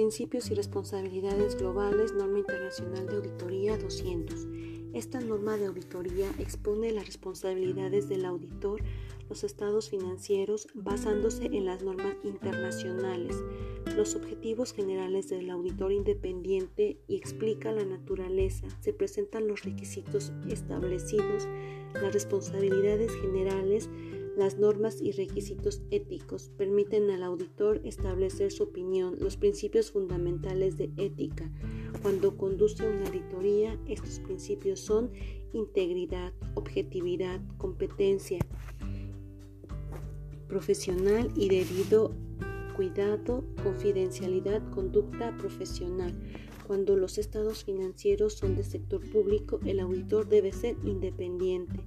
Principios y responsabilidades globales, norma internacional de auditoría 200. Esta norma de auditoría expone las responsabilidades del auditor, los estados financieros, basándose en las normas internacionales, los objetivos generales del auditor independiente y explica la naturaleza. Se presentan los requisitos establecidos, las responsabilidades generales, las normas y requisitos éticos permiten al auditor establecer su opinión, los principios fundamentales de ética. Cuando conduce una auditoría, estos principios son integridad, objetividad, competencia profesional y debido cuidado, confidencialidad, conducta profesional. Cuando los estados financieros son de sector público, el auditor debe ser independiente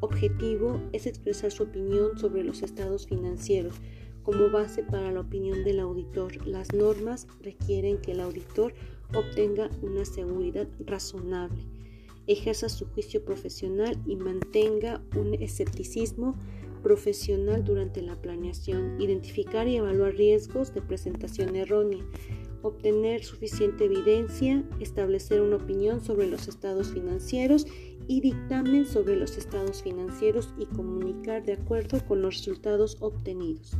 objetivo es expresar su opinión sobre los estados financieros como base para la opinión del auditor. Las normas requieren que el auditor obtenga una seguridad razonable, ejerza su juicio profesional y mantenga un escepticismo profesional durante la planeación, identificar y evaluar riesgos de presentación errónea, obtener suficiente evidencia, establecer una opinión sobre los estados financieros y dictamen sobre los estados financieros y comunicar de acuerdo con los resultados obtenidos.